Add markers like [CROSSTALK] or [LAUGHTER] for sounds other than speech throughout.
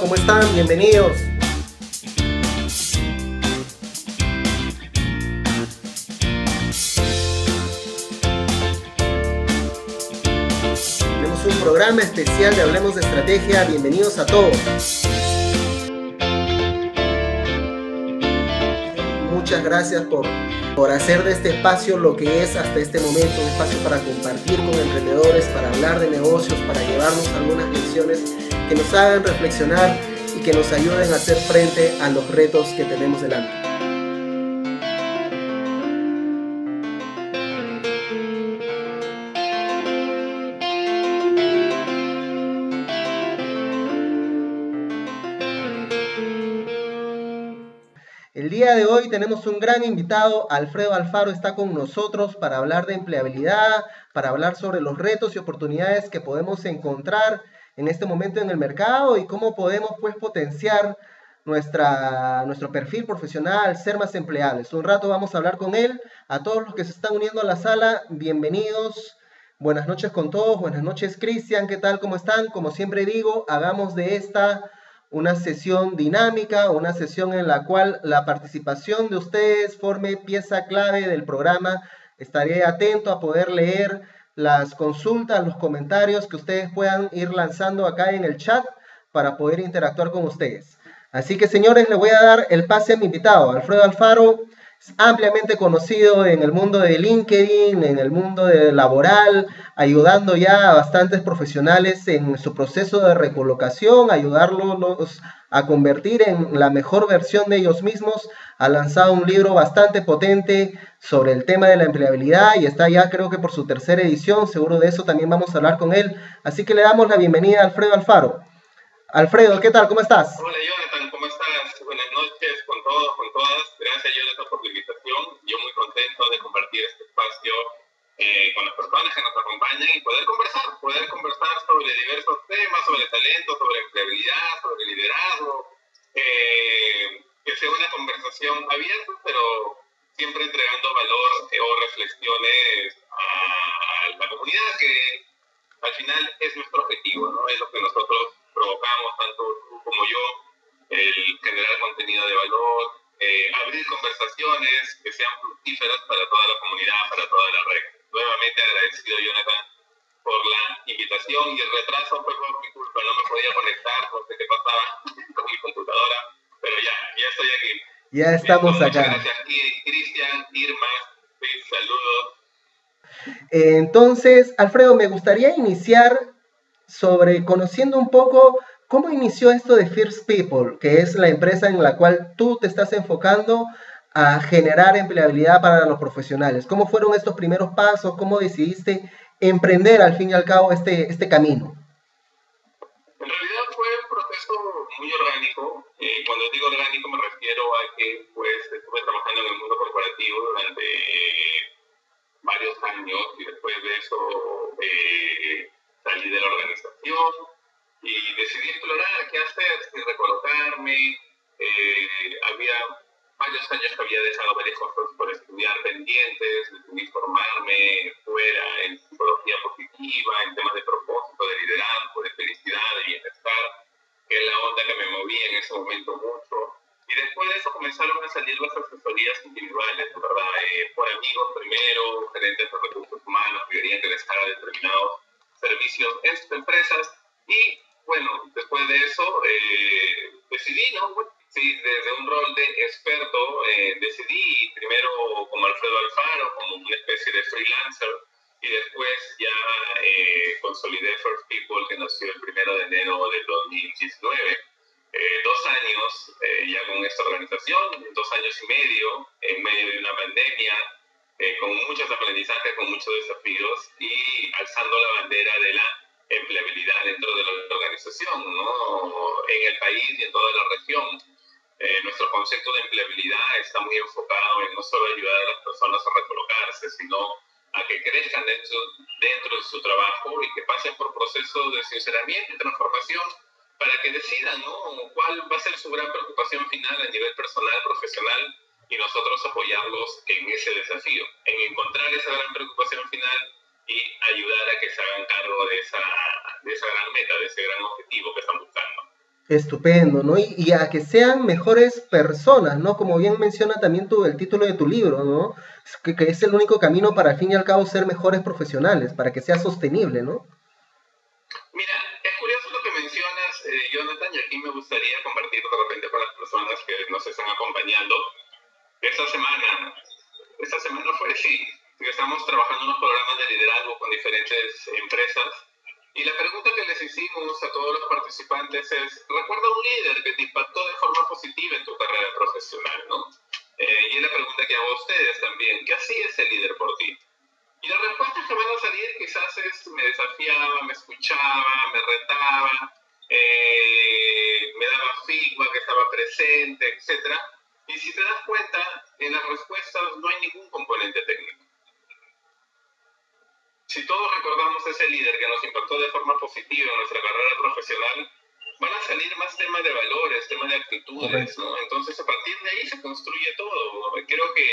¿cómo están? Bienvenidos. Tenemos un programa especial de Hablemos de Estrategia. Bienvenidos a todos. Muchas gracias por, por hacer de este espacio lo que es hasta este momento, un espacio para compartir con emprendedores, para hablar de negocios, para llevarnos algunas lecciones que nos hagan reflexionar y que nos ayuden a hacer frente a los retos que tenemos delante. El día de hoy tenemos un gran invitado, Alfredo Alfaro está con nosotros para hablar de empleabilidad, para hablar sobre los retos y oportunidades que podemos encontrar en este momento en el mercado y cómo podemos pues potenciar nuestra, nuestro perfil profesional, ser más empleables. Un rato vamos a hablar con él. A todos los que se están uniendo a la sala, bienvenidos. Buenas noches con todos. Buenas noches, Cristian. ¿Qué tal? ¿Cómo están? Como siempre digo, hagamos de esta una sesión dinámica, una sesión en la cual la participación de ustedes forme pieza clave del programa. Estaré atento a poder leer las consultas, los comentarios que ustedes puedan ir lanzando acá en el chat para poder interactuar con ustedes. Así que señores, le voy a dar el pase a mi invitado, Alfredo Alfaro, ampliamente conocido en el mundo de LinkedIn, en el mundo laboral, ayudando ya a bastantes profesionales en su proceso de recolocación, ayudarlos a convertir en la mejor versión de ellos mismos. Ha lanzado un libro bastante potente sobre el tema de la empleabilidad y está ya creo que por su tercera edición, seguro de eso también vamos a hablar con él. Así que le damos la bienvenida a Alfredo Alfaro. Alfredo, ¿qué tal? ¿Cómo estás? Hola Jonathan, todos, con todas. Gracias Jonathan por la invitación. Yo muy contento de compartir este espacio eh, con las personas que nos acompañan y poder conversar, poder conversar sobre diversos temas, sobre talento, sobre empleabilidad, sobre liderazgo. Eh, que sea una conversación abierta, pero siempre entregando valor eh, o reflexiones a, la comunidad, que al final es nuestro objetivo, ¿no? Es lo que nosotros provocamos, tanto tú como yo, el generar contenido de valor, eh, abrir conversaciones que sean fructíferas para toda la comunidad, para toda la red. Nuevamente agradecido, Jonathan, por la invitación y el retraso fue por mi culpa, no me podía conectar, no sé qué pasaba [LAUGHS] con mi computadora, pero ya, ya estoy aquí. Ya estamos acá. Gracias, Cristian, Irma, saludos. Entonces, Alfredo, me gustaría iniciar sobre conociendo un poco cómo inició esto de First People, que es la empresa en la cual tú te estás enfocando a generar empleabilidad para los profesionales. ¿Cómo fueron estos primeros pasos? ¿Cómo decidiste emprender al fin y al cabo este, este camino? En realidad fue un proceso muy orgánico. Eh, cuando digo orgánico me refiero a que pues estuve trabajando en el mundo corporativo durante varios años y después de eso eh, salí de la organización y decidí explorar qué hacer, si recolocarme. Eh, había varios años que había dejado varias cosas por estudiar pendientes, decidí formarme fuera en psicología positiva, en temas de propósito, de liderazgo, de felicidad, de bienestar, que es la onda que me movía en ese momento mucho. Y después de eso comenzaron a salir las asesorías individuales, ¿verdad? Eh, por amigos primero, gerentes de recursos humanos que querían que les haga determinados servicios en sus empresas. Y bueno, después de eso eh, decidí, ¿no? Sí, desde un rol de experto eh, decidí primero como Alfredo Alfaro, como una especie de freelancer, y después ya eh, consolidé First People, que nació el primero de enero del 2019. Eh, dos años ya con esta organización, dos años y medio, en medio de una pandemia, con muchos aprendizajes, con muchos desafíos y alzando la bandera de la empleabilidad dentro de la organización, ¿no? en el país y en toda la región. Eh, nuestro concepto de empleabilidad está muy enfocado en no solo ayudar a las personas a recolocarse, sino a que crezcan dentro, dentro de su trabajo y que pasen por procesos de sinceramiento y transformación para que decidan ¿no? cuál va a ser su gran preocupación final a nivel personal, profesional y nosotros apoyarlos en ese desafío, en encontrar esa gran preocupación final y ayudar a que se hagan cargo de esa, de esa gran meta, de ese gran objetivo que están buscando. Estupendo, ¿no? Y, a que sean mejores personas, ¿no? Como bien menciona también tu, el título de tu libro, ¿no? Que, que, es el único camino para al fin y al cabo ser mejores profesionales, para que sea sostenible, ¿no? Mira, es curioso lo que mencionas, eh, Jonathan, y aquí me gustaría compartir de repente con las personas que nos están acompañando. Esta semana, esta semana fue, sí, estamos trabajando unos programas de liderazgo con diferentes empresas y la pregunta que les hicimos a todos los participantes es, ¿recuerda un líder que te impactó de forma positiva en tu carrera profesional? ¿no? Eh, y es la pregunta que hago a ustedes también, ¿qué hacía ese líder por ti? Y las respuestas que van a salir quizás es, me desafiaba, me escuchaba, me retaba, eh, me daba feedback, que estaba presente, etc. Y si te das cuenta, en las respuestas no hay ningún componente técnico si todos recordamos ese líder que nos impactó de forma positiva en nuestra carrera profesional, van a salir más temas de valores, temas de actitudes, ¿no? Entonces, a partir de ahí se construye todo. Creo que,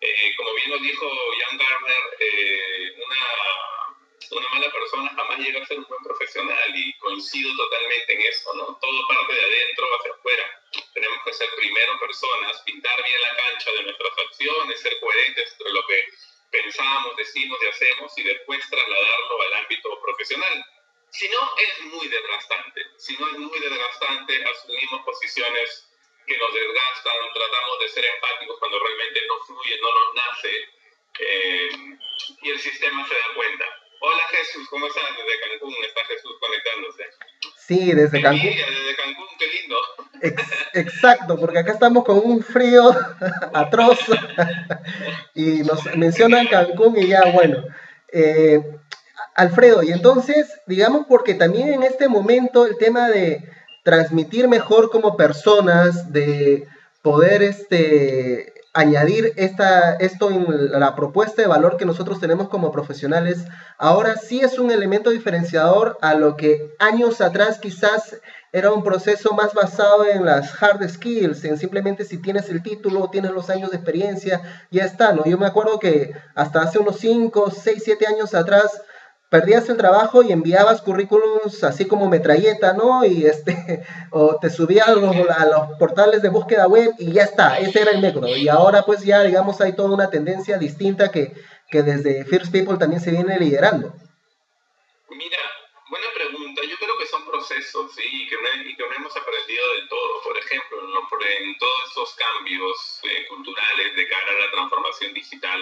eh, como bien lo dijo Jan Garner, eh, una, una, mala persona jamás llega a ser un buen profesional y coincido totalmente en eso, ¿no? Todo parte de adentro hacia afuera. Tenemos que ser primero personas, pintar bien la cancha de nuestras acciones, ser coherentes entre lo que pensamos, decimos y hacemos y después trasladarlo al ámbito profesional. Si no, es muy desgastante. Si no, es muy desgastante, asumimos posiciones que nos desgastan, tratamos de ser empáticos cuando realmente no fluye, no nos nace eh, y el sistema se da cuenta. Hola Jesús, ¿cómo estás? Desde Cancún está Jesús conectándose. Sí, desde Cancún. desde Cancún, qué lindo. exacto, porque acá estamos con un frío [LAUGHS] atroz y nos mencionan Cancún y ya, bueno. Eh, Alfredo, y entonces, digamos, porque también en este momento el tema de transmitir mejor como personas, de poder este, añadir esta, esto en la propuesta de valor que nosotros tenemos como profesionales, ahora sí es un elemento diferenciador a lo que años atrás quizás era un proceso más basado en las hard skills, en simplemente si tienes el título, tienes los años de experiencia, ya está, ¿no? Yo me acuerdo que hasta hace unos 5, 6, 7 años atrás, perdías el trabajo y enviabas currículums así como metralleta, ¿no? Y este, [LAUGHS] o te subías a los, portales de búsqueda web y ya está, ese era el método. Y ahora pues ya, digamos, hay toda una tendencia distinta que, que desde First People también se viene liderando. Mira, buena pregunta. Yo creo que son procesos ¿sí? y, que no, que hemos aprendido del todo. Por ejemplo, en todos estos cambios eh, culturales de cara a la transformación digital,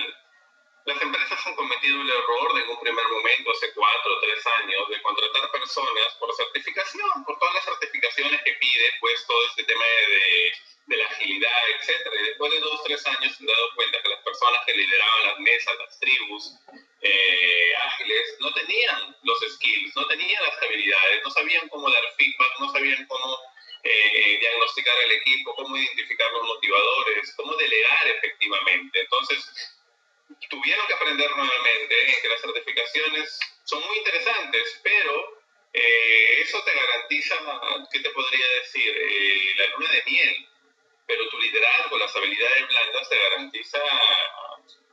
las empresas han cometido el error en un primer momento, hace cuatro o tres años, de contratar personas por certificación, por todas las certificaciones que pide, pues todo este tema de, de la agilidad, etcétera. Y después de dos o tres años se han dado cuenta que las personas que lideraban las mesas, las tribus eh, ágiles, no tenían los skills, no tenían las habilidades, no sabían cómo dar feedback, no sabían cómo eh, diagnosticar el equipo, cómo identificar los motivadores, cómo delegar efectivamente. Entonces, tuvieron que aprender nuevamente que las certificaciones son muy interesantes, pero eh, eso te garantiza, ¿qué te podría decir? Eh, la luna de miel, pero tu liderazgo, las habilidades blandas te garantiza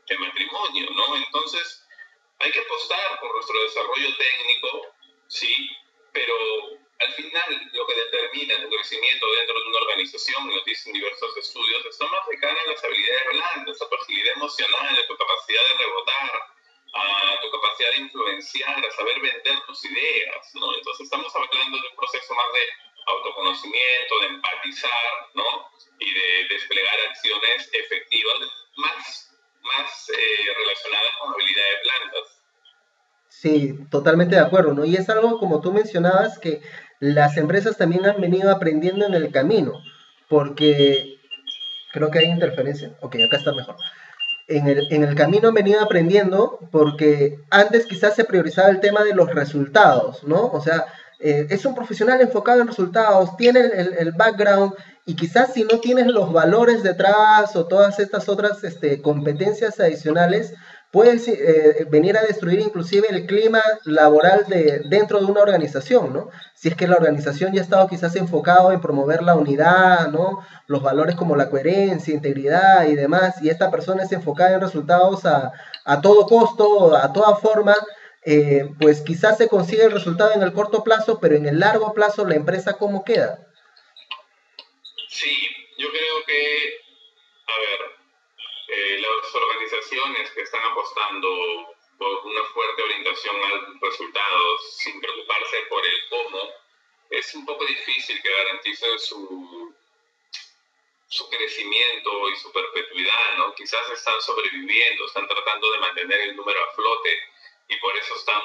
el matrimonio, ¿no? Entonces, hay que apostar por nuestro desarrollo técnico, sí, pero al final lo que determina tu crecimiento dentro de una organización, y lo dicen diversos estudios, está más cercana a las habilidades blandas, a tu agilidad emocional, a tu capacidad de rebotar, a tu capacidad de influenciar, a saber vender tus ideas, ¿no? Entonces estamos hablando de un proceso más de autoconocimiento, de empatizar, ¿no? Y de desplegar acciones efectivas más, más eh, relacionadas con habilidades blandas. Sí, totalmente de acuerdo, ¿no? Y es algo como tú mencionabas que las empresas también han venido aprendiendo en el camino, porque creo que hay interferencia. Ok, acá está mejor. En el, en el camino han venido aprendiendo porque antes quizás se priorizaba el tema de los resultados, ¿no? O sea, eh, es un profesional enfocado en resultados, tiene el, el, background y quizás si no tienes los valores detrás o todas estas otras este, competencias adicionales, puede eh, venir a destruir inclusive el clima laboral de, dentro de una organización, ¿no? Si es que la organización ya ha estado quizás enfocado en promover la unidad, ¿no? Los valores como la coherencia, integridad y demás, y esta persona es enfocada en resultados a, a todo costo, a toda forma, eh, pues quizás se consigue el resultado en el corto plazo, pero en el largo plazo la empresa cómo queda. Sí, yo creo que, a ver, eh, las organizaciones que están apostando por una fuerte orientación a resultados sin preocuparse por el cómo, es un poco difícil que garanticen su, su crecimiento y su perpetuidad, ¿no? Quizás están sobreviviendo, están tratando de mantener el número a flote y por eso están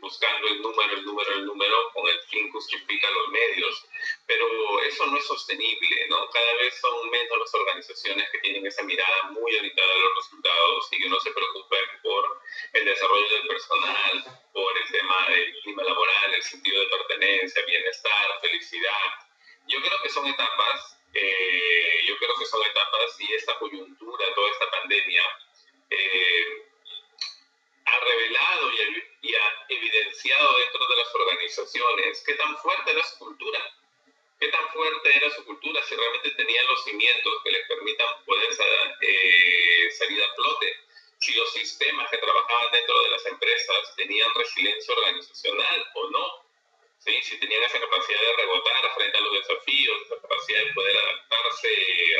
buscando el número, el número, el número, con el fin justifica los medios. Pero eso no es sostenible, ¿no? Cada vez son menos las organizaciones que tienen esa mirada muy orientada a los resultados y que no se preocupen por el desarrollo del personal, por el tema del clima laboral, el sentido de pertenencia, bienestar, felicidad. Yo creo que son etapas, eh, yo creo que son etapas y esta coyuntura, toda esta pandemia, eh, ha revelado y, ha evidenciado dentro de las organizaciones qué tan fuerte era su cultura, qué tan fuerte era su cultura, si realmente tenían los cimientos que les permitan poder eh, salir a flote, si los sistemas que trabajaban dentro de las empresas tenían resiliencia organizacional o no, ¿sí? si tenían esa capacidad de rebotar frente a los desafíos, esa capacidad de poder adaptarse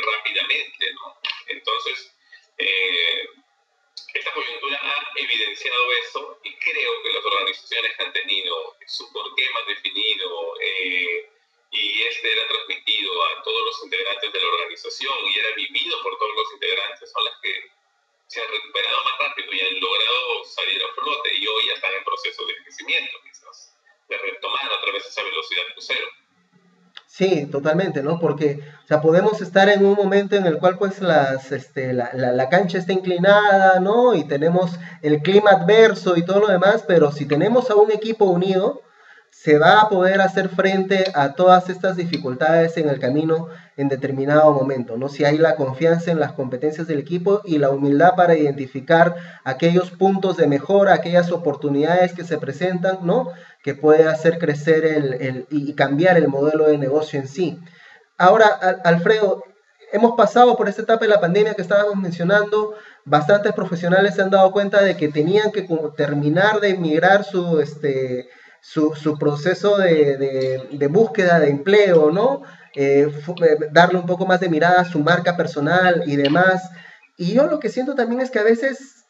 rápidamente. Entonces, eh, evidenciado eso y creo que las organizaciones han tenido su porqué más definido eh, y este era transmitido a todos los integrantes de la organización y era vivido por todos los integrantes son las que se han recuperado más rápido y han logrado salir a flote y hoy ya están en proceso de crecimiento quizás, de retomar otra vez esa velocidad crucero. Sí, totalmente, ¿no? Porque, o sea, podemos estar en un momento en el cual, pues, las, este, la, la, la, cancha está inclinada, ¿no? Y tenemos el clima adverso y todo lo demás, pero si tenemos a un equipo unido, se va a poder hacer frente a todas estas dificultades en el camino en determinado momento, ¿no? Si hay la confianza en las competencias del equipo y la humildad para identificar aquellos puntos de mejora, aquellas oportunidades que se presentan, ¿no? Que puede hacer crecer el, y cambiar el modelo de negocio en sí. Ahora, Alfredo, hemos pasado por esta etapa de la pandemia que estábamos mencionando, bastantes profesionales se han dado cuenta de que tenían que terminar de migrar su, este, su, su proceso de, de, búsqueda de empleo, ¿no? Eh, eh, darle un poco más de mirada a su marca personal y demás. Y yo lo que siento también es que a veces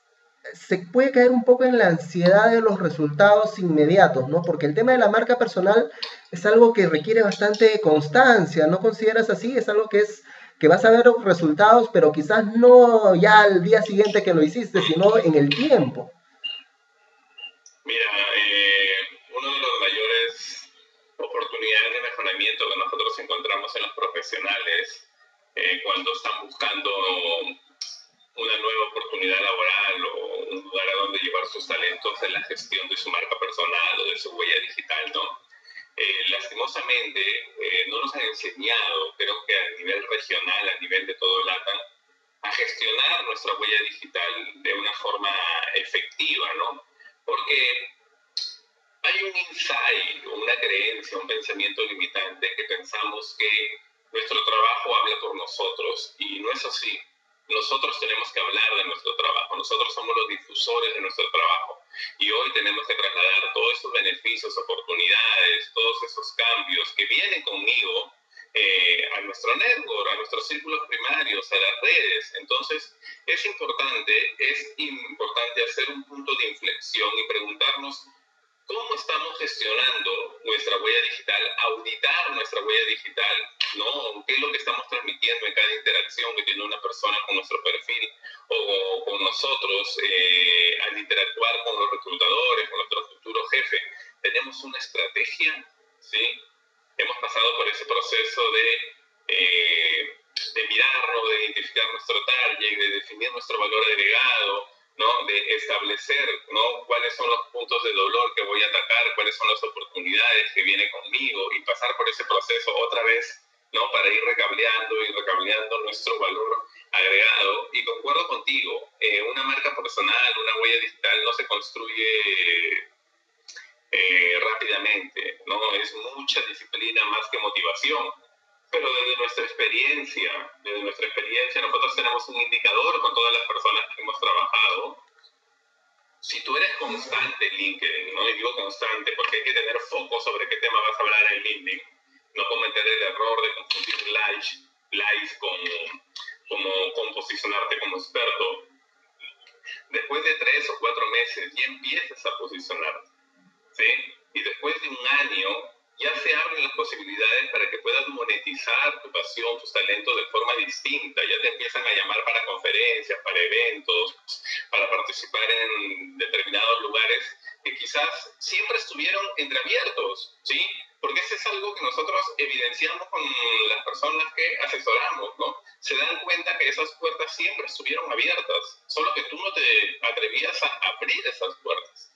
se puede caer un poco en la ansiedad de los resultados inmediatos, ¿no? Porque el tema de la marca personal es algo que requiere bastante constancia, ¿no consideras así? Es algo que es que vas a ver resultados, pero quizás no ya al día siguiente que lo hiciste, sino en el tiempo. De mejoramiento que nosotros encontramos en los profesionales eh, cuando están buscando una nueva oportunidad laboral o un lugar a donde llevar sus talentos en la gestión de su marca personal o de su huella digital, ¿no? Eh, lastimosamente eh, no nos han enseñado, creo que a nivel regional, a nivel de todo LATAM, a gestionar nuestra huella digital de una forma efectiva, ¿no? Porque hay un insight, una creencia, un pensamiento limitante que pensamos que nuestro trabajo habla por nosotros y no es así. Nosotros tenemos que hablar de nuestro trabajo, nosotros somos los difusores de nuestro trabajo y hoy tenemos que trasladar todos esos beneficios, oportunidades, todos esos cambios que vienen conmigo eh, a nuestro network, a nuestros círculos primarios, a las redes. Entonces, es importante, es importante hacer un punto de inflexión y preguntarnos cómo estamos gestionando nuestra huella digital, auditar nuestra huella digital, ¿no? ¿Qué es lo que estamos transmitiendo en cada interacción que tiene una persona con nuestro perfil o con nosotros eh, al interactuar con los reclutadores, con nuestro futuro jefe? Tenemos una estrategia, ¿sí? Hemos pasado por ese proceso de, eh, de mirarnos, de identificar nuestro target, de definir nuestro valor agregado, ¿no? de establecer ¿no? cuáles son los puntos de dolor que voy a atacar, cuáles son las oportunidades que vienen conmigo y pasar por ese proceso otra vez ¿no? para ir recableando y recableando nuestro valor agregado. Y concuerdo contigo, eh, una marca personal, una huella digital no se construye eh, rápidamente, ¿no? es mucha disciplina más que motivación. Pero desde nuestra experiencia, desde nuestra experiencia, nosotros tenemos un indicador con todas las personas que hemos trabajado. Si tú eres constante en LinkedIn, ¿no? Y digo constante porque hay que tener foco sobre qué tema vas a hablar en LinkedIn. no cometer el error de confundir likes, likes con, como, con posicionarte como experto. Después de tres o cuatro meses ya empiezas a posicionarte, ¿sí? Y después de un año ya se abren las posibilidades para que puedas monetizar tu pasión, tus talentos de forma distinta. Ya te empiezan a llamar para conferencias, para eventos, para participar en determinados lugares que quizás siempre estuvieron entreabiertos, ¿sí? Porque eso es algo que nosotros evidenciamos con las personas que asesoramos, ¿no? Se dan cuenta que esas puertas siempre estuvieron abiertas, solo que tú no te atrevías a abrir esas puertas,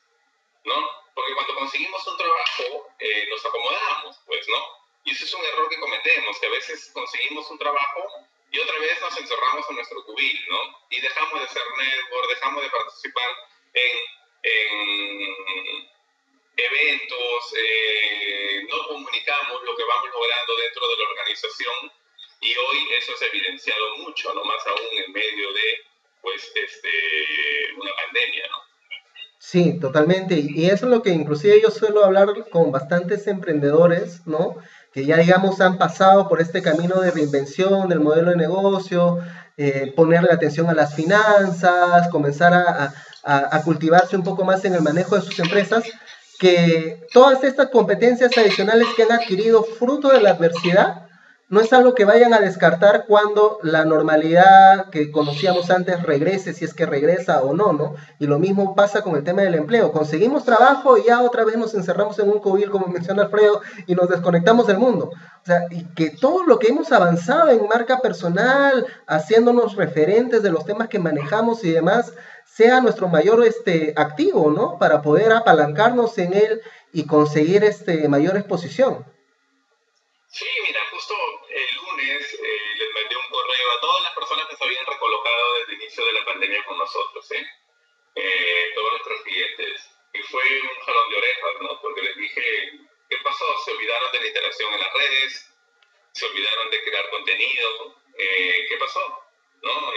conseguimos un trabajo, eh, nos acomodamos, pues, ¿no? Y ese es un error que cometemos, que a veces conseguimos un trabajo y otra vez nos encerramos en nuestro cubil, ¿no? Y dejamos de hacer network, dejamos de participar en, eventos, eh, no comunicamos lo que vamos logrando dentro de la organización y hoy eso se ha evidenciado mucho, ¿no? Más aún en medio de, pues, este, una pandemia, ¿no? Sí, totalmente. Y eso es lo que inclusive yo suelo hablar con bastantes emprendedores, ¿no? Que ya, digamos, han pasado por este camino de reinvención del modelo de negocio, eh, ponerle atención a las finanzas, comenzar a, a cultivarse un poco más en el manejo de sus empresas, que todas estas competencias adicionales que han adquirido fruto de la adversidad, no es algo que vayan a descartar cuando la normalidad que conocíamos antes regrese, si es que regresa o no, ¿no? Y lo mismo pasa con el tema del empleo. Conseguimos trabajo y ya otra vez nos encerramos en un cubil, como [LAUGHS] menciona Alfredo, y nos desconectamos del mundo. O sea, y que todo lo que hemos avanzado en marca personal, haciéndonos referentes de los temas que manejamos y demás, sea nuestro mayor este, activo, ¿no? Para poder apalancarnos en él y conseguir este, mayor exposición. Sí, inicio de la pandemia con nosotros, ¿eh? ¿eh? todos nuestros clientes. Y fue un jalón de orejas, ¿no? Porque les dije, ¿qué pasó? Se olvidaron de la interacción en las redes, se olvidaron de crear contenido, eh, ¿qué pasó? ¿No?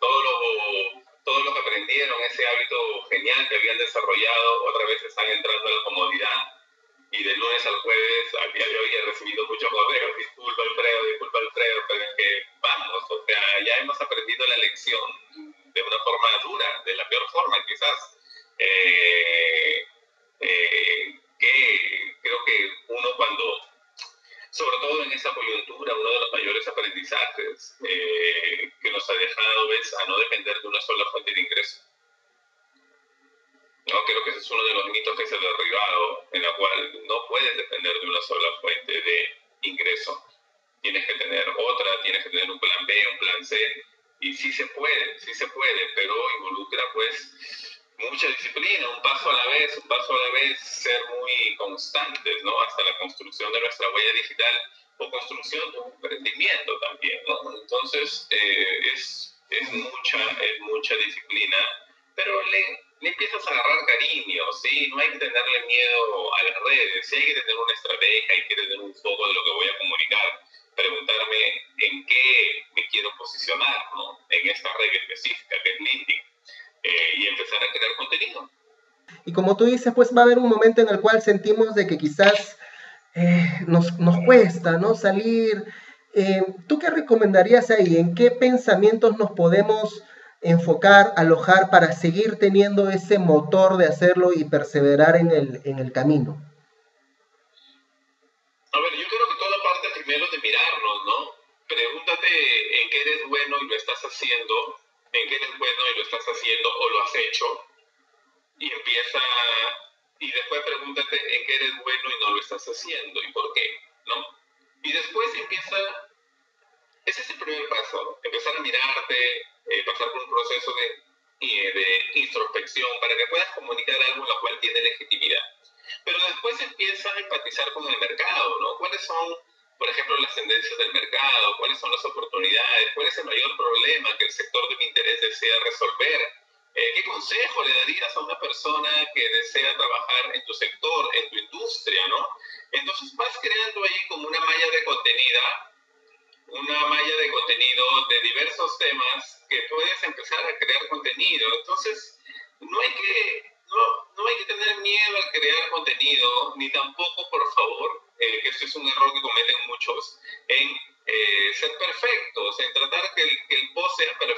todo, lo, todo lo que aprendieron, ese hábito genial que habían desarrollado, otra vez están entrando en la comodidad y de lunes al jueves, al día de hoy, he recibido muchos correos, disculpa Alfredo, disculpa Alfredo, pero es que vamos, o sea, ya hemos aprendido la lección de una forma dura, de la peor forma quizás, eh, eh, que creo que uno cuando, sobre todo en esa coyuntura, uno de los mayores aprendizajes eh, que nos ha dejado es a no depender de una sola fuente de ingreso ¿no? Creo que ese es uno de los mitos que se ha derribado, en la cual no puedes depender de una sola fuente de ingreso. Tienes que tener otra, tienes que tener un plan B, un plan C, y sí se puede, sí se puede, pero involucra pues mucha disciplina, un paso a la vez, un paso a la vez, ser muy constantes, ¿no? Hasta la construcción de nuestra huella digital o construcción de un emprendimiento también, ¿no? Entonces, eh, es, es, mucha, es mucha disciplina, pero le, le empiezas a agarrar cariño, ¿sí? No hay que tenerle miedo a las redes, sí hay que tener una estrategia, hay que tener un foco de lo que voy a comunicar, preguntarme en qué me quiero posicionar, ¿no? En esta red específica que es LinkedIn, eh, y empezar a crear contenido. Y como tú dices, pues va a haber un momento en el cual sentimos de que quizás eh, nos, nos, cuesta, ¿no? Salir. Eh, ¿Tú qué recomendarías ahí? ¿En qué pensamientos nos podemos enfocar, alojar para seguir teniendo ese motor de hacerlo y perseverar en el, en el camino? A ver, yo creo que todo parte primero de mirarnos, ¿no? Pregúntate en qué eres bueno y lo estás haciendo, en qué eres bueno y lo estás haciendo o lo has hecho, y empieza, y después pregúntate en qué eres bueno y no lo estás haciendo y por qué, ¿no? Y después empieza, ese es el primer paso, empezar a mirarte, eh, pasar por un proceso de, de introspección para que puedas comunicar algo en lo cual tiene legitimidad. Pero después empieza a empatizar con el mercado, ¿no? ¿Cuáles son, por ejemplo, las tendencias del mercado? ¿Cuáles son las oportunidades? ¿Cuál es el mayor problema que el sector de mi interés desea resolver? Eh, ¿Qué consejo le darías a una persona que desea trabajar en tu sector, en tu industria, ¿no? Entonces vas creando ahí como una malla de contenido, una malla de contenido de diversos temas que puedes empezar a crear contenido. Entonces, no hay que no, no hay que tener miedo al crear contenido, ni tampoco, por favor, eh, que esto es un error que cometen muchos, en eh, ser perfectos, en tratar que el, que el post sea perfecto.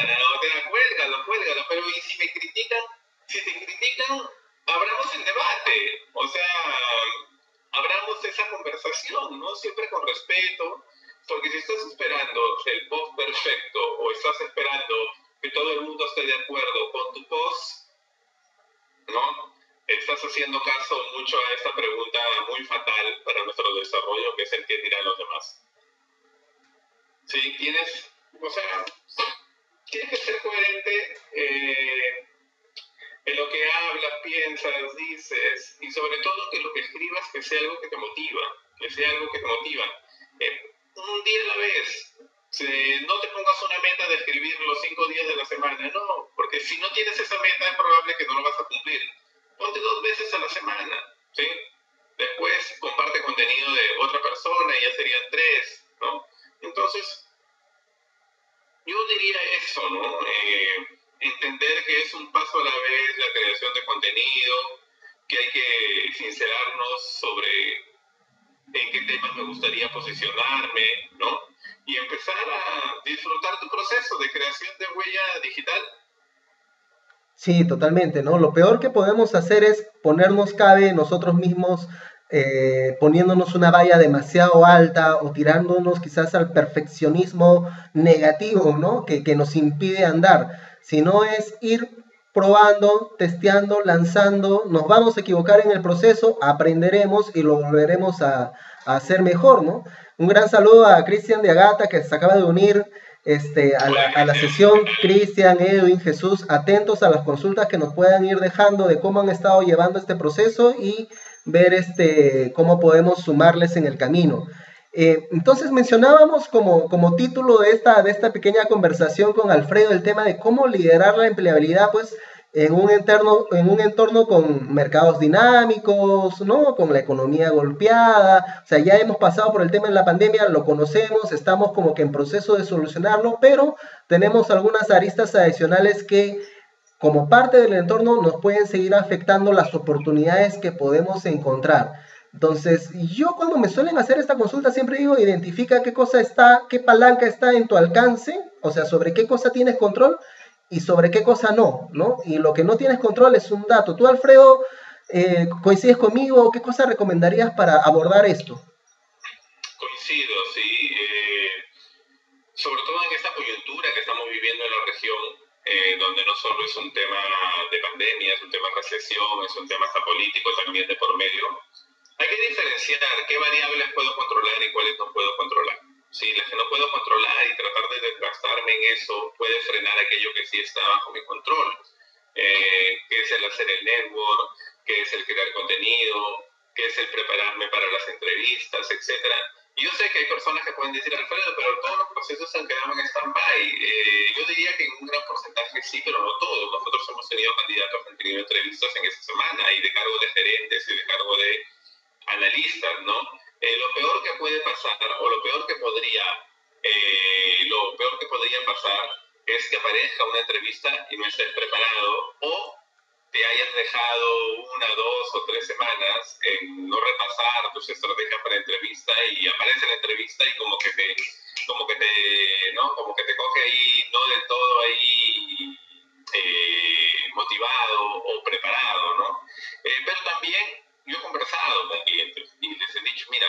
Entonces, yo diría eso, ¿no? Eh, entender que es un paso a la vez la creación de contenido, que hay que sincerarnos sobre en qué temas me gustaría posicionarme, ¿no? Y empezar a disfrutar tu proceso de creación de huella digital. Sí, totalmente, ¿no? Lo peor que podemos hacer es ponernos cabe nosotros mismos eh, poniéndonos una valla demasiado alta o tirándonos quizás al perfeccionismo negativo, ¿no? Que, que nos impide andar sino es ir probando, testeando, lanzando, nos vamos a equivocar en el proceso, aprenderemos y lo volveremos a, hacer mejor, ¿no? Un gran saludo a Cristian de Agata que se acaba de unir este, a, la, a la sesión. Cristian, Edwin, Jesús, atentos a las consultas que nos puedan ir dejando de cómo han estado llevando este proceso y ver este, cómo podemos sumarles en el camino. Eh, entonces mencionábamos como, como título de esta, de esta pequeña conversación con Alfredo el tema de cómo liderar la empleabilidad, pues en un, entorno, en un entorno con mercados dinámicos, ¿no? con la economía golpeada, o sea, ya hemos pasado por el tema de la pandemia, lo conocemos, estamos como que en proceso de solucionarlo, pero tenemos algunas aristas adicionales que como parte del entorno nos pueden seguir afectando las oportunidades que podemos encontrar. Entonces, yo cuando me suelen hacer esta consulta siempre digo, identifica qué cosa está, qué palanca está en tu alcance, o sea, sobre qué cosa tienes control y sobre qué cosa no, ¿no? Y lo que no tienes control es un dato. Tú, Alfredo, eh, ¿coincides conmigo? ¿Qué cosa recomendarías para abordar esto? Coincido, sí. Eh, sobre todo en esta coyuntura que estamos viviendo en la región, eh, donde no solo es un tema de pandemia, es un tema de recesión, es un tema político también de por medio hay que diferenciar qué variables puedo controlar y cuáles no puedo controlar. Si las que no puedo controlar y tratar de desgastarme en eso puede frenar aquello que sí está bajo mi control, eh, que es el hacer el network, que es el crear contenido, que es el prepararme para las entrevistas, etc. Yo sé que hay personas que pueden decir, Alfredo, pero todos los procesos se han quedado en stand-by. Eh, yo diría que en un gran porcentaje sí, pero no todos. Nosotros hemos tenido candidatos que han tenido entrevistas en esa semana y de cargo de gerentes y de cargo de analistas, ¿no? Eh, lo peor que puede pasar o lo peor que podría, eh, lo peor que podría pasar es que aparezca una entrevista y no estés preparado o te hayas dejado una, dos o tres semanas en no repasar tus estrategias para entrevista y aparece la entrevista y como que te, como que te, ¿no? Como que te coge ahí, no del todo ahí eh, motivado o preparado, ¿no? pero también yo he conversado con clientes y les he dicho, mira,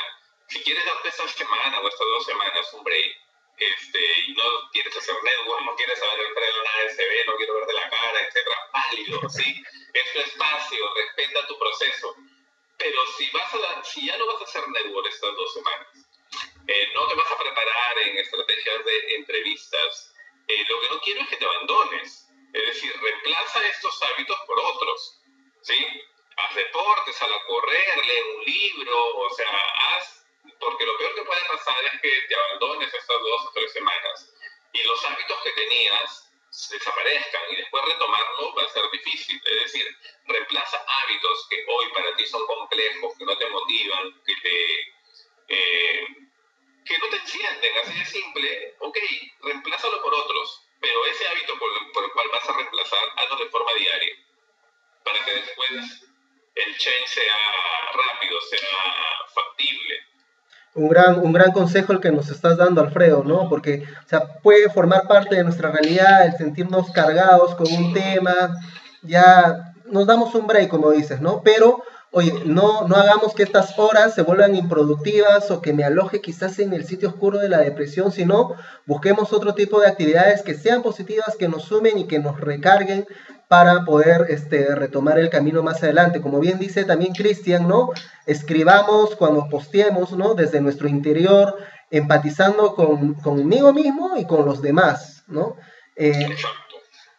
si quieres darte esta semana o estas dos semanas un break, este, y no quieres hacer network, no quieres saber el de nada de CV, no quiero verte la cara, etcétera, válido, ¿sí? Espacio, respeta tu proceso. Pero si, vas a, si ya no vas a hacer network estas dos semanas, eh, no te vas a preparar en estrategias de entrevistas, eh, lo que no quiero es que te abandones. Es decir, reemplaza estos hábitos por otros, ¿sí? haz deportes, sal a correr, lee un libro, o sea, haz porque lo peor que puede pasar es que te abandones gran, un gran consejo el que nos estás dando, Alfredo, ¿no? Porque, o sea, puede formar parte de nuestra realidad el sentirnos cargados con un tema, ya nos damos un break, como dices, ¿no? Pero, oye, no, no hagamos que estas horas se vuelvan improductivas o que me aloje quizás en el sitio oscuro de la depresión, sino busquemos otro tipo de actividades que sean positivas, que nos sumen y que nos recarguen para poder este, retomar el camino más adelante. Como bien dice también Cristian, ¿no? Escribamos cuando posteemos, ¿no? Desde nuestro interior, empatizando con, conmigo mismo y con los demás, ¿no? Eh,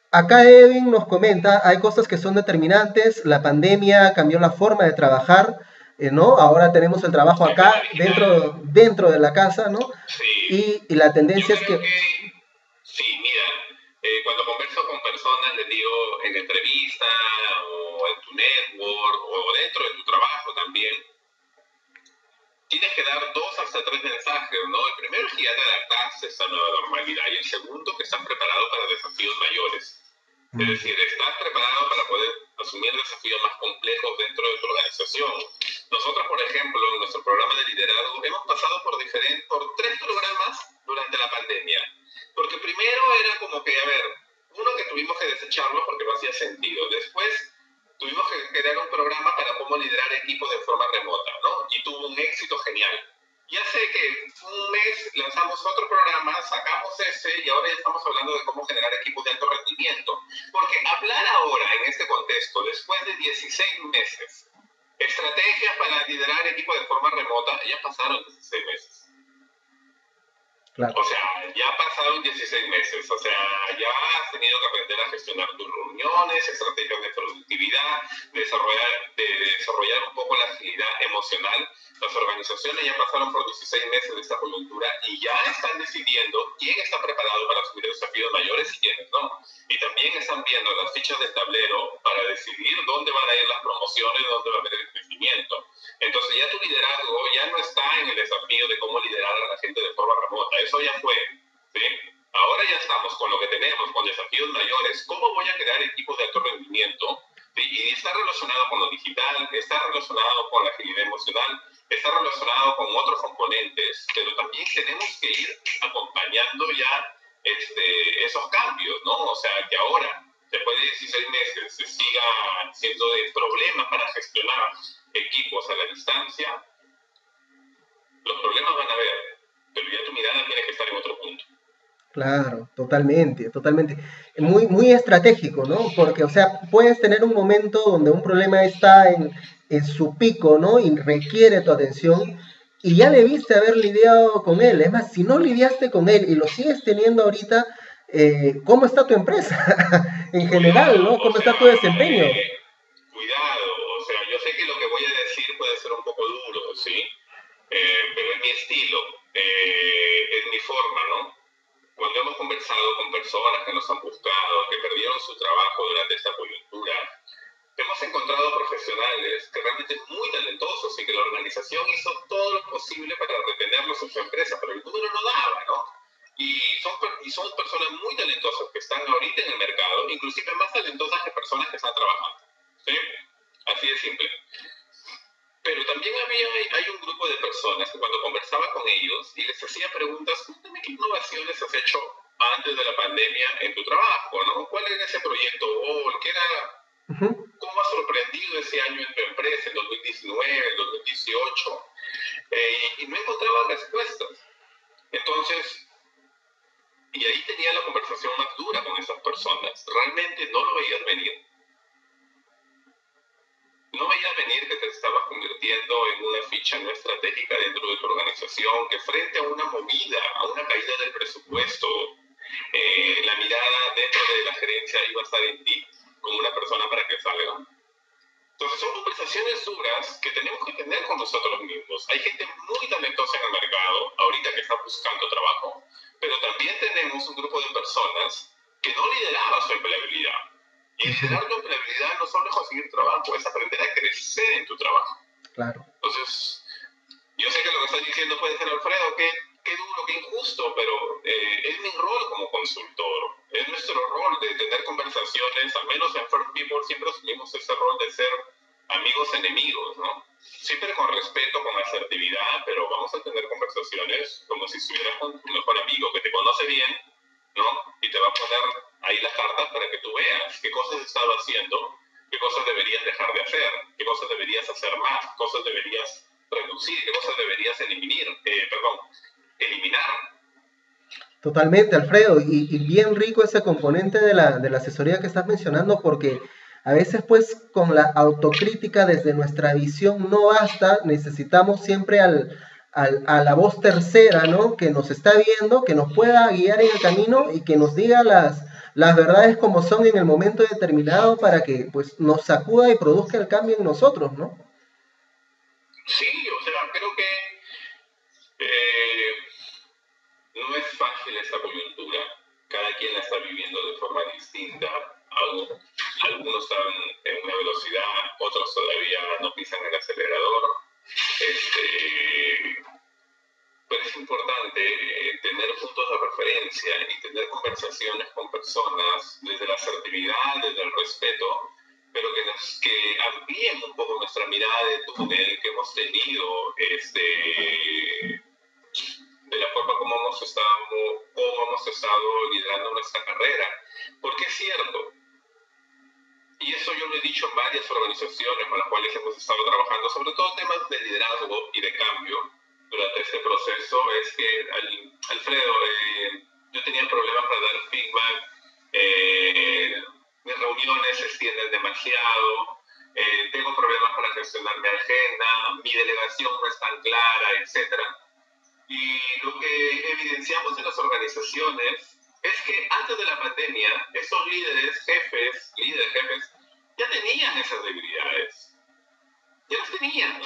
acá Edwin nos comenta, hay cosas que son determinantes, la pandemia cambió la forma de trabajar, eh, ¿no? Ahora tenemos el trabajo acá, dentro, dentro de la casa, ¿no? Y, y, la tendencia es que... Sí, mira, eh, cuando converso con personas, les digo en entrevista o en tu network o dentro de tu trabajo también, tienes que dar dos hasta tres mensajes, ¿no? El primero es que ya te adaptaste a esta nueva normalidad y el segundo que estás preparado para desafíos mayores. Es mm. decir, estás preparado para poder asumir desafíos más complejos dentro de tu organización. Nosotros, por ejemplo, en nuestro programa de liderazgo hemos pasado por, diferentes, por tres programas durante la pandemia porque primero era como que, a ver, uno que tuvimos que desecharlo porque no hacía sentido. Después tuvimos que crear un programa para cómo liderar equipos de forma remota, ¿no? Y tuvo un éxito genial. Ya sé que un mes lanzamos otro programa, sacamos ese y ahora ya estamos hablando de cómo generar equipos de alto rendimiento. Porque hablar ahora en este contexto, después de 16 meses, estrategias para liderar equipos de forma remota, ya pasaron 16 meses. O sea, ya pasaron 16 meses, o sea, ya has tenido que aprender a gestionar tus reuniones, estrategias de productividad, desarrollar, de desarrollar un poco la agilidad emocional. Las organizaciones ya pasaron por 16 meses de esta coyuntura y ya están decidiendo quién está preparado para asumir desafíos mayores y quiénes no. Y también están viendo las fichas del tablero para decidir dónde van a ir las promociones, dónde va a haber el crecimiento. Entonces ya tu liderazgo ya no está en el desafío de cómo liderar a la gente de forma remota eso ya fue. Ahora ya estamos con lo que tenemos, con desafíos mayores. ¿Cómo voy a crear equipos de alto rendimiento? Y está relacionado con lo digital, está relacionado con la agilidad emocional, está relacionado con otros componentes, pero también tenemos que ir acompañando ya este, esos cambios, ¿no? O sea, que ahora, después de 16 meses, se siga siendo de problemas para gestionar equipos a la distancia, los problemas van a haber, pero ya tu mirada tiene que estar en otro punto. Claro, totalmente, totalmente. Muy, muy estratégico, ¿no? Porque, o sea, puedes tener un momento donde un problema está en, en su pico, ¿no? Y requiere tu atención y ya le viste haber lidiado con él. Es más, si no lidiaste con él y lo sigues teniendo ahorita, eh, ¿cómo está tu empresa [LAUGHS] en general, ¿no? ¿Cómo está tu desempeño? Eh, cuidado, o sea, yo sé que lo que voy a decir puede ser un poco duro, ¿sí? Eh, pero es mi estilo es mi forma, ¿no? Cuando hemos conversado con personas que nos han buscado, que perdieron su trabajo durante esta coyuntura, hemos encontrado profesionales que realmente muy talentosos y que la organización hizo todo lo posible para retenerlos en su empresa, pero el número no daba, ¿no? Y son, y son personas muy talentosas que están ahorita en el mercado, inclusive más talentosas que personas que están trabajando. ¿sí? Así de simple. Pero también había, hay un grupo de personas que cuando conversaba con ellos y les hacía preguntas, cuéntame qué innovaciones has hecho antes de la pandemia en tu trabajo, ¿no? ¿Cuál era ese proyecto o ¿Qué era, ¿Cómo has sorprendido ese año en tu empresa, en 2019, en 2018? Eh, y no encontraba respuestas. Entonces, y ahí tenía la conversación más dura con esas personas. Realmente no lo veías venir no veías venir que te estabas convirtiendo en una ficha no estratégica dentro de tu organización, que frente a una movida, a una caída del presupuesto, eh, la mirada dentro de la gerencia iba a estar en ti como una persona para que salga. Entonces son conversaciones duras que tenemos que tener con nosotros mismos. Hay gente muy talentosa en el mercado, ahorita que están buscando trabajo, pero también tenemos un grupo de personas que no lideraba su empleabilidad. Y liderar tu empleabilidad no solo es conseguir trabajo, es aprender a crecer en tu trabajo. Claro. Entonces, yo sé que lo que estás diciendo puede ser Alfredo, que qué duro, qué injusto, pero eh, es mi rol como consultor. Es nuestro rol de tener conversaciones, al menos en First People siempre asumimos ese rol de ser amigos enemigos, ¿no? Siempre con respeto, con asertividad, pero vamos a tener conversaciones como si estuvieras con tu mejor amigo que te conoce bien, ¿no? Y te va a poner ahí las cartas para que tú veas qué cosas has estado haciendo, qué cosas deberías dejar de hacer, qué cosas deberías hacer más, cosas deberías reducir, qué cosas deberías eliminar, eh, perdón, eliminar. Totalmente, Alfredo, y, bien rico ese componente de la, de la asesoría que estás mencionando, porque a veces pues con la autocrítica desde nuestra visión no basta, necesitamos siempre al, al, a la voz tercera, ¿no? Que nos está viendo, que nos pueda guiar en el camino y que nos diga las, las verdades como son en el momento determinado para que pues nos sacuda y produzca el cambio en nosotros, ¿no? Sí, o sea, creo que eh, no es fácil esta coyuntura. Cada quien la está viviendo de forma distinta. Algunos están en una velocidad, otros todavía no pisan el acelerador. Este, pero es importante eh, tener puntos de referencia y tener conversaciones con personas desde la asertividad, desde el respeto, pero que, nos, que amplíen un poco nuestra mirada de túnel que hemos tenido este, de la forma como hemos estado, cómo hemos estado liderando nuestra carrera. Porque es cierto, y eso yo lo he dicho en varias organizaciones con las cuales hemos estado trabajando, sobre todo temas de liderazgo y de cambio durante este proceso, es que, Alfredo, eh, yo tenía problemas para dar feedback, eh, mis reuniones se extienden demasiado, eh, tengo problemas para gestionar mi agenda, mi delegación no es tan clara, etcétera. Y lo que evidenciamos en las organizaciones es que antes de la pandemia, esos líderes, jefes, líderes, jefes, ya tenían esas debilidades. Ya las tenían.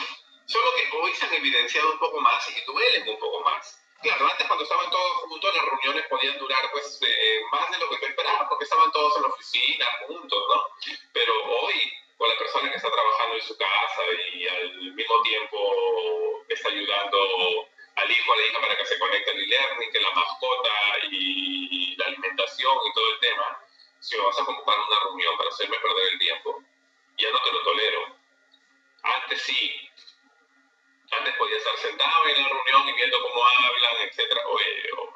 Solo que hoy se han evidenciado un poco más y duelen un poco más. Claro, antes cuando estaban todos juntos, las reuniones podían durar pues eh, más de lo que tú esperabas, porque estaban todos en la oficina, juntos, ¿no? Pero hoy, con la persona que está trabajando en su casa y al mismo tiempo está ayudando al hijo, a la hija para que se conecte al e-learning, que la mascota y la alimentación y todo el tema, si me vas a convocar una reunión para hacerme perder el tiempo, ya no te lo tolero. Antes sí. Antes podía estar sentado en la reunión y viendo cómo hablan, etc. Hoy,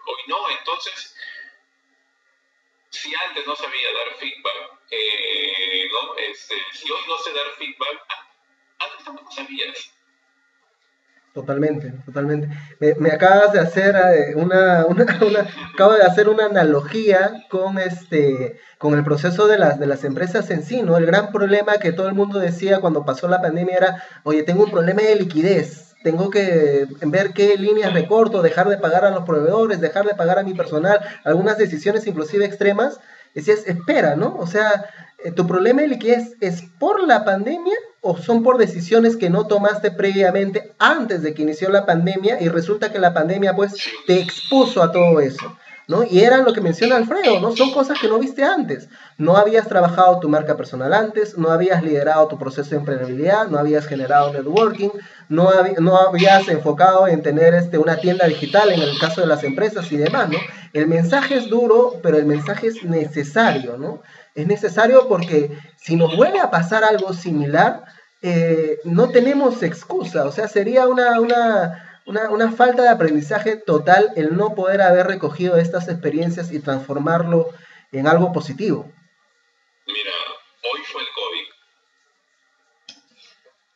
hoy no. Entonces, si antes no sabía dar feedback, eh, ¿no? este, si hoy no sé dar feedback, antes tampoco sabías. Totalmente, totalmente. Me, acabas de hacer eh, una, [LAUGHS] una, acabo de hacer una analogía con este, con el proceso de las, de las empresas en sí, ¿no? El gran problema que todo el mundo decía cuando pasó la pandemia era, oye, tengo un problema de liquidez, tengo que ver qué líneas recorto, dejar de pagar a los proveedores, dejar de pagar a mi personal, algunas decisiones inclusive extremas. Decías, espera, ¿no? O sea, eh, ¿tu problema de liquidez es por la pandemia o son por decisiones que no tomaste previamente antes de que inició la pandemia y resulta que la pandemia pues te expuso a todo eso? ¿no? Y era lo que menciona Alfredo, ¿no? Son cosas que no viste antes. No habías trabajado tu marca personal antes, no habías liderado tu proceso de empleabilidad, no habías generado networking, no, no habías enfocado en tener este, una tienda digital en el caso de las empresas y demás, ¿no? El mensaje es duro, pero el mensaje es necesario, ¿no? Es necesario porque si nos vuelve a pasar algo similar, eh, no tenemos excusa, o sea, sería una, una, falta de aprendizaje total el no poder haber recogido estas experiencias y transformarlo en algo positivo. Mira, hoy fue el COVID.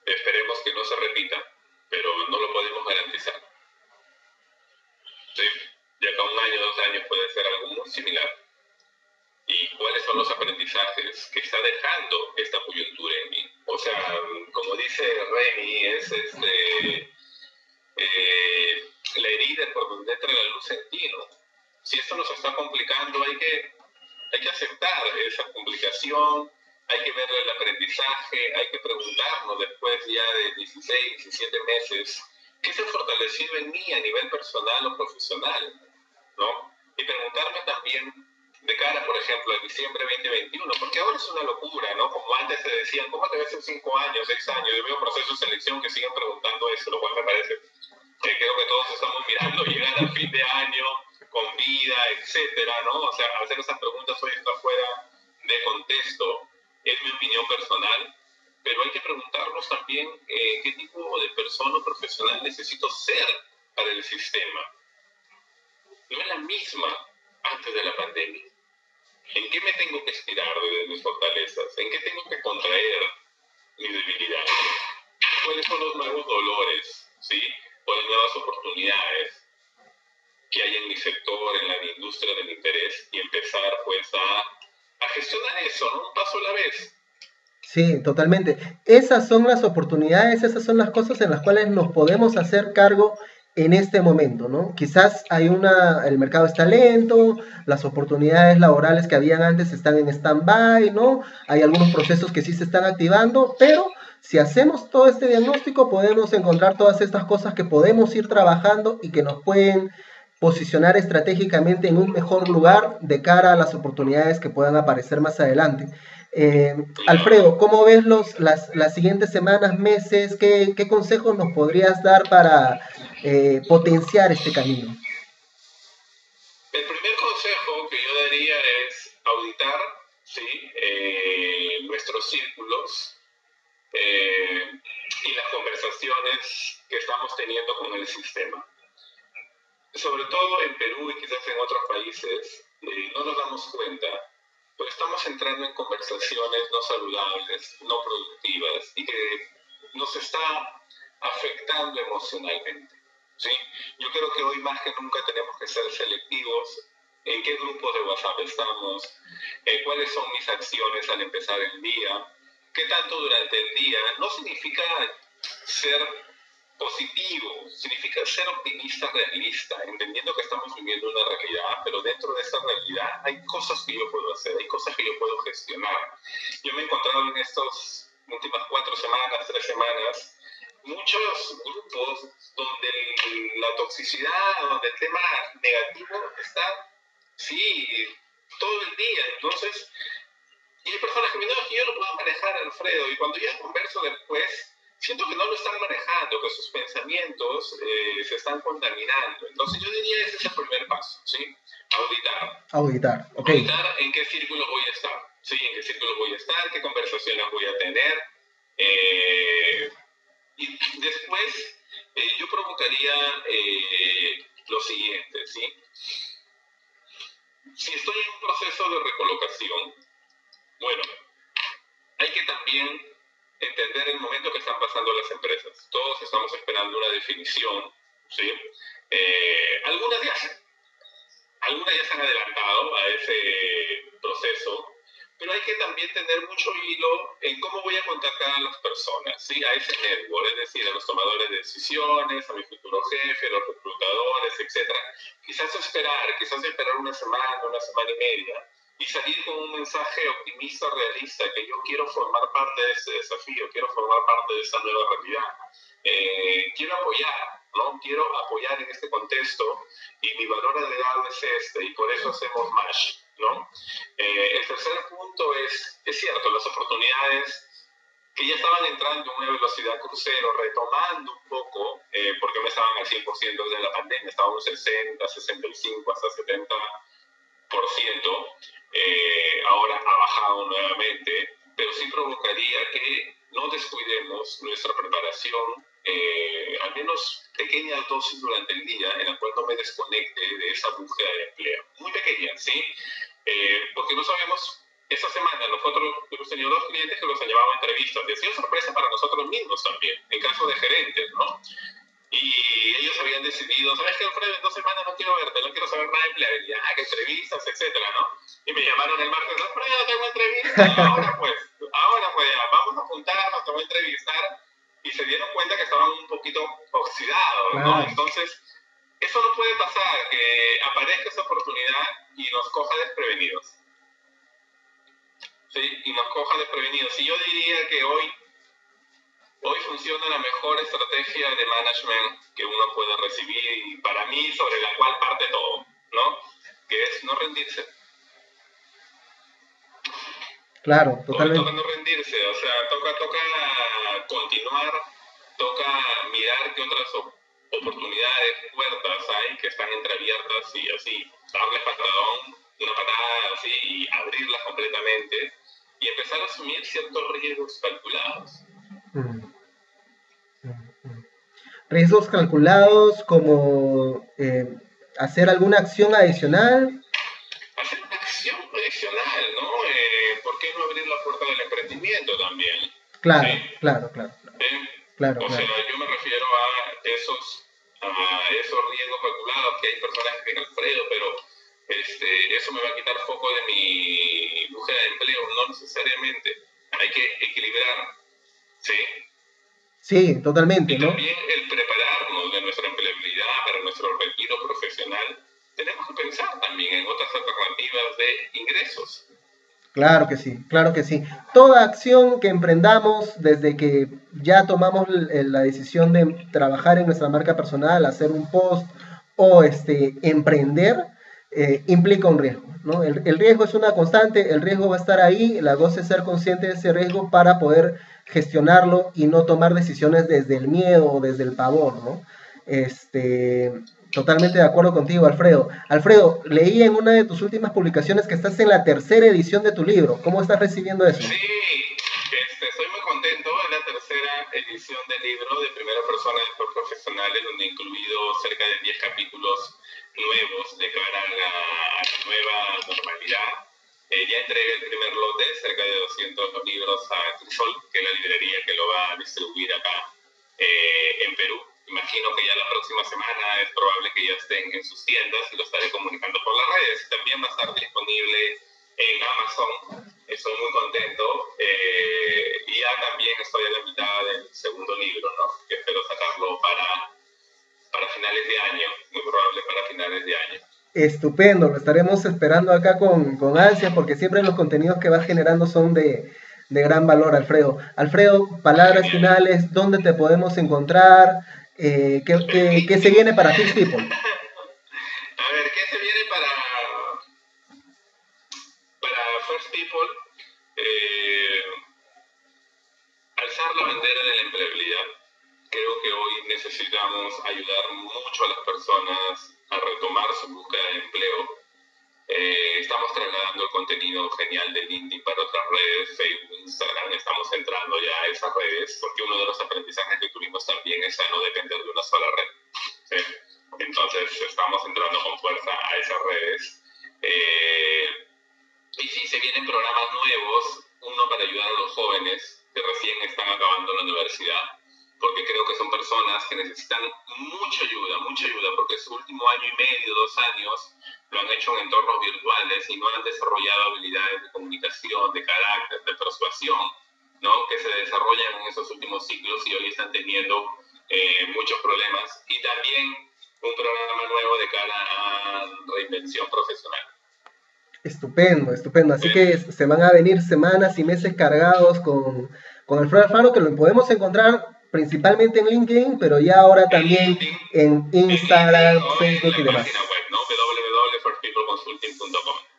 Esperemos que no se repita, pero no lo podemos garantizar. Sí, de acá un año, dos años puede ser algo muy similar y cuáles son los aprendizajes que está dejando esta coyuntura sea, como dice Remy, es este, eh, la herida donde entra la luz en ti, ¿no? Si esto nos está complicando, hay que, hay que aceptar esa complicación, hay que ver el aprendizaje, hay que preguntarnos después ya de 16, 17 meses ¿qué se ha fortalecido en mí a nivel personal o profesional? ¿No? Y preguntarme también de cara, por ejemplo, a diciembre 2021, porque ahora es una locura, ¿no? Como antes se decían, ¿cómo te ves en cinco años, seis años? Yo veo procesos de selección que siguen preguntando eso, lo cual me parece que creo que todos estamos mirando llegar a fin de año con vida, etcétera, ¿no? O sea, hacer esas preguntas hoy está fuera de contexto, es mi opinión personal, pero hay que preguntarnos también eh, qué tipo de persona profesional necesito ser para el sistema. No es la misma antes de la pandemia. ¿En qué me tengo que estirar de mis fortalezas? ¿En qué tengo que contraer mis debilidades? ¿Cuáles son los nuevos dolores? ¿Sí? ¿Cuáles nuevas oportunidades que hay en mi sector, en la industria del interés? Y empezar pues a, a gestionar eso, ¿no? Un paso a la vez. Sí, totalmente. Esas son las oportunidades, esas son las cosas en las cuales nos podemos hacer cargo en este momento, ¿no? Quizás hay una, el mercado está lento, las oportunidades laborales que habían antes están en stand-by, ¿no? Hay algunos procesos que sí se están activando, pero si hacemos todo este diagnóstico podemos encontrar todas estas cosas que podemos ir trabajando y que nos pueden posicionar estratégicamente en un mejor lugar de cara a las oportunidades que puedan aparecer más adelante. Eh, Alfredo, ¿cómo ves los, las, las siguientes semanas, meses? ¿Qué, ¿Qué, consejos nos podrías dar para eh, potenciar este camino? El primer consejo que yo daría es auditar ¿sí? Eh, nuestros círculos y las conversaciones que estamos teniendo con el sistema. Sobre todo en Perú y quizás en otros países, no nos damos cuenta pues estamos entrando en conversaciones no saludables, no productivas y que nos está afectando emocionalmente. ¿sí? Yo creo que hoy más que nunca tenemos que ser selectivos en qué grupos de WhatsApp estamos, cuáles son mis acciones al empezar el día, qué tanto durante el día. No significa ser positivo, significa ser optimista, realista, entendiendo que estamos viviendo una realidad, pero dentro de esa realidad hay cosas que yo puedo hacer, hay cosas que yo puedo gestionar. Yo me he encontrado en estas últimas cuatro semanas, tres semanas, muchos grupos donde la toxicidad, donde el tema negativo está, sí, todo el día. Entonces, y hay personas que me dicen, yo lo puedo manejar, Alfredo, y cuando ya converso después, siento que no lo están manejando, que sus pensamientos eh, se están contaminando. Entonces yo diría ese es el primer paso, ¿sí? Auditar. Auditar, ok. Auditar en qué círculo voy a estar, ¿sí? En qué círculo voy a estar, qué conversaciones voy a tener. Eh, y después eh, yo provocaría lo siguiente, ¿sí? Si estoy en un proceso de recolocación, bueno, hay que también entender el momento que están pasando las empresas. Todos estamos esperando una definición, ¿sí? Eh, algunas ya algunas ya se han adelantado a ese proceso, pero hay que también tener mucho hilo en cómo voy a contactar a las personas, ¿sí? a ese network, es decir, a los tomadores de decisiones, a mi futuro jefe, a los reclutadores, etc. Quizás esperar, quizás esperar una semana, una semana y media, y salir con un mensaje optimista, realista, que yo quiero formar parte de ese desafío, quiero formar parte de esa nueva realidad. Eh, quiero apoyar, ¿no? Quiero apoyar en este contexto y mi valor agregado es este y por eso hacemos MASH, ¿no? Eh, el tercer punto es, es cierto, las oportunidades que ya estaban entrando en una velocidad crucero, retomando un poco, eh, porque no estaban al 100% desde la pandemia, estaban un 60, 65, hasta 70 eh, ahora ha bajado nuevamente, pero sí provocaría que no descuidemos nuestra preparación, eh, al menos pequeñas dosis durante el día, en la cual no me desconecte de esa búsqueda de empleo. Muy pequeña, ¿sí? Eh, porque no sabemos, esta semana nosotros hemos tenido dos clientes que los han llevado a entrevistas y ha sido sorpresa para nosotros mismos también, en caso de gerentes, ¿no? Y ellos habían decidido, ¿sabes qué, Alfredo? En dos semanas no quiero verte, no quiero saber nada de empleabilidad, que entrevistas, etcétera, ¿no? Y me llamaron el martes, Alfredo, tengo entrevista. [LAUGHS] Ahora pues, ahora pues ya, vamos a juntarnos, te voy a entrevistar. Y se dieron cuenta que estaban un poquito oxidados, ¿no? Entonces, eso no puede pasar, que aparezca esa oportunidad y nos coja desprevenidos. ¿Sí? Y nos coja desprevenidos. Y yo diría que hoy hoy funciona la mejor estrategia de management que uno puede recibir y para mí sobre la cual parte todo, ¿no? Que es no rendirse. Claro, totalmente. Toca no rendirse, o sea, toca, toca continuar, toca mirar qué otras oportunidades, puertas hay que están entreabiertas y así, darle patadón, una patada así y abrirlas completamente y empezar a asumir ciertos riesgos calculados. Mm. Riesgos calculados como eh, hacer alguna acción adicional. Hacer una acción adicional, ¿no? Eh, ¿Por qué no abrir la puerta del emprendimiento también? Claro, claro, claro. claro. o sea, yo me refiero a esos, a esos riesgos calculados que hay personas que en Alfredo, pero este, eso me va a quitar foco de mi búsqueda de empleo, no necesariamente. Hay que equilibrar, ¿sí? Sí, totalmente, y ¿no? También el prepararnos de nuestra empleabilidad para nuestro retiro profesional, tenemos que pensar también en otras alternativas de ingresos. Claro que sí, claro que sí. Toda acción que emprendamos desde que ya tomamos la decisión de trabajar en nuestra marca personal, hacer un post o este, emprender, eh, implica un riesgo. ¿no? El, el, riesgo es una constante, el riesgo va a estar ahí, la cosa es ser consciente de ese riesgo para poder gestionarlo y no tomar decisiones desde el miedo o desde el pavor, ¿no? Este, totalmente de acuerdo contigo, Alfredo. Alfredo, leí en una de tus últimas publicaciones que estás en la tercera edición de tu libro. ¿Cómo estás recibiendo eso? Sí, este, estoy muy contento en la tercera edición del libro de Primera Persona de Profesionales, donde he incluido cerca de 10 capítulos nuevos de cara a la nueva normalidad ya entregué el primer lote, cerca de 200 libros a Crisol, que es la librería que lo va a distribuir acá eh, en Perú. Imagino que ya la próxima semana es probable que ya estén en sus tiendas y lo estaré comunicando por las redes. También va a estar disponible en Amazon. Estoy muy contento. Eh, y ya también estoy a la mitad del segundo libro, ¿no? que espero sacarlo para, para finales de año, muy probable para finales de año. Estupendo, lo estaremos esperando acá con, con ansia porque siempre los contenidos que vas generando son de, gran valor, Alfredo. Alfredo, palabras finales, ¿dónde te podemos encontrar? Eh, ¿qué, qué, se viene para Fix People? A ver, ¿qué se viene para, para First People? Eh, alzar la bandera de la empleabilidad. Creo que hoy necesitamos ayudar mucho a las personas a retomar su búsqueda de empleo. Eh, estamos trasladando el contenido genial de LinkedIn para otras redes, Facebook, Instagram, estamos entrando ya a esas redes porque uno de los aprendizajes que tuvimos también es a no depender de una sola red. Entonces estamos entrando con fuerza a esas redes. Eh, y si se vienen programas nuevos, uno para ayudar a los jóvenes que recién están acabando la universidad, porque creo que son personas que necesitan mucha ayuda, mucha ayuda, porque su último año y medio, dos años, lo han hecho en entornos virtuales y no han desarrollado habilidades de comunicación, de carácter, de persuasión, ¿no? que se desarrollan en esos últimos ciclos y hoy están teniendo eh, muchos problemas. Y también un programa nuevo de cara a reinvención profesional. Estupendo, estupendo. Así que se van a venir semanas y meses cargados con, con Alfredo Alfaro, que lo podemos encontrar principalmente en LinkedIn, pero ya ahora también en Instagram, Facebook y demás.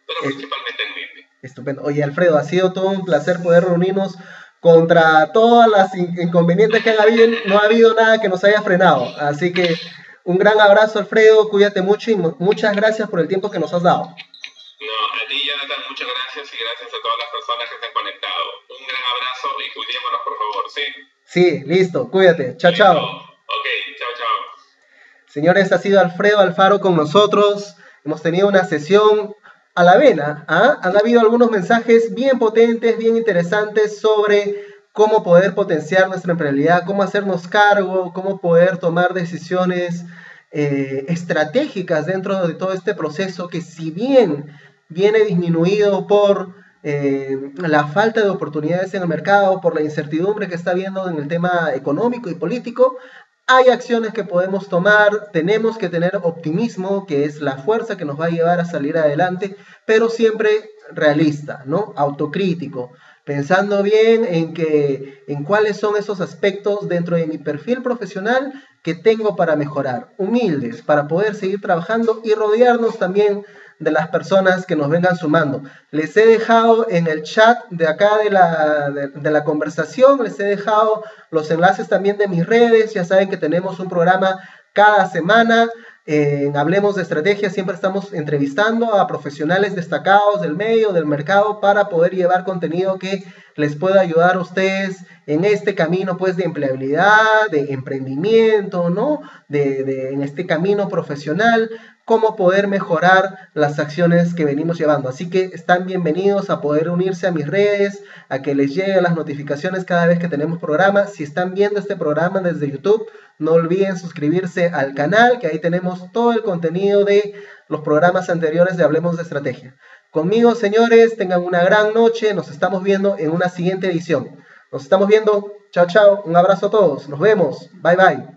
pero principalmente en LinkedIn. Estupendo. Oye, Alfredo, ha sido todo un placer poder reunirnos contra todas las inconvenientes que han habido, no ha habido nada que nos haya frenado. Así que un gran abrazo, Alfredo, cuídate mucho y muchas gracias por el tiempo que nos has dado. No, a ti, Jonathan, muchas gracias y gracias a todas las personas que están conectados. Un gran abrazo y cuidémonos, por favor, ¿sí? Sí, listo, cuídate. Chao, chao. Ok, chao, chao. Señores, ha sido Alfredo Alfaro con nosotros. Hemos tenido una sesión a la vena. ¿ah? Han habido algunos mensajes bien potentes, bien interesantes sobre cómo poder potenciar nuestra empleabilidad, cómo hacernos cargo, cómo poder tomar decisiones eh, estratégicas dentro de todo este proceso que si bien viene disminuido por eh, la falta de oportunidades en el mercado, por la incertidumbre que está habiendo en el tema económico y político, hay acciones que podemos tomar, tenemos que tener optimismo, que es la fuerza que nos va a llevar a salir adelante, pero siempre realista, ¿no? Autocrítico. pensando bien en que en cuáles son esos aspectos dentro de mi perfil profesional que tengo para mejorar, humildes, para poder seguir trabajando y rodearnos también de las personas que nos vengan sumando. Les he dejado en el chat de acá de la, de, la conversación, les he dejado los enlaces también de mis redes, ya saben que tenemos un programa cada semana. Hablemos de Estrategia siempre estamos entrevistando a profesionales destacados del medio, del mercado, para poder llevar contenido que les pueda ayudar a ustedes en este camino pues de empleabilidad, de emprendimiento, ¿no? De, de, en este camino profesional, cómo poder mejorar las acciones que venimos llevando. Así que están bienvenidos a poder unirse a mis redes, a que les lleguen las notificaciones cada vez que tenemos programa. Si están viendo este programa desde YouTube, no olviden suscribirse al canal, que ahí tenemos todo el contenido de los programas anteriores de Hablemos de Estrategia. Conmigo, señores, tengan una gran noche. Nos estamos viendo en una siguiente edición. Nos estamos viendo. Chao, chao. Un abrazo a todos. Nos vemos. Bye, bye.